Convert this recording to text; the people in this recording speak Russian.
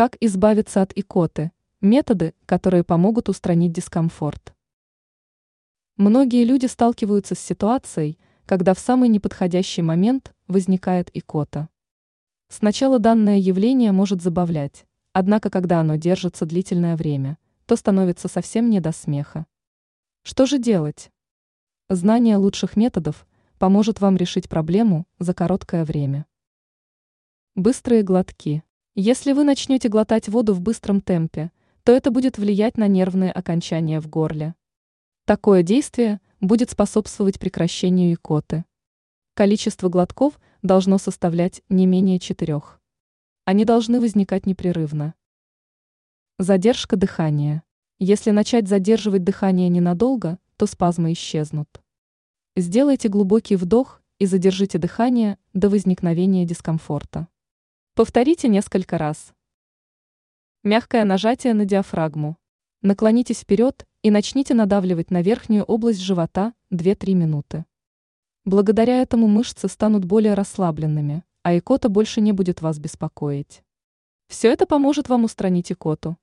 Как избавиться от икоты? Методы, которые помогут устранить дискомфорт. Многие люди сталкиваются с ситуацией, когда в самый неподходящий момент возникает икота. Сначала данное явление может забавлять, однако когда оно держится длительное время, то становится совсем не до смеха. Что же делать? Знание лучших методов поможет вам решить проблему за короткое время. Быстрые глотки. Если вы начнете глотать воду в быстром темпе, то это будет влиять на нервные окончания в горле. Такое действие будет способствовать прекращению икоты. Количество глотков должно составлять не менее четырех. Они должны возникать непрерывно. Задержка дыхания. Если начать задерживать дыхание ненадолго, то спазмы исчезнут. Сделайте глубокий вдох и задержите дыхание до возникновения дискомфорта. Повторите несколько раз. Мягкое нажатие на диафрагму. Наклонитесь вперед и начните надавливать на верхнюю область живота 2-3 минуты. Благодаря этому мышцы станут более расслабленными, а икота больше не будет вас беспокоить. Все это поможет вам устранить икоту.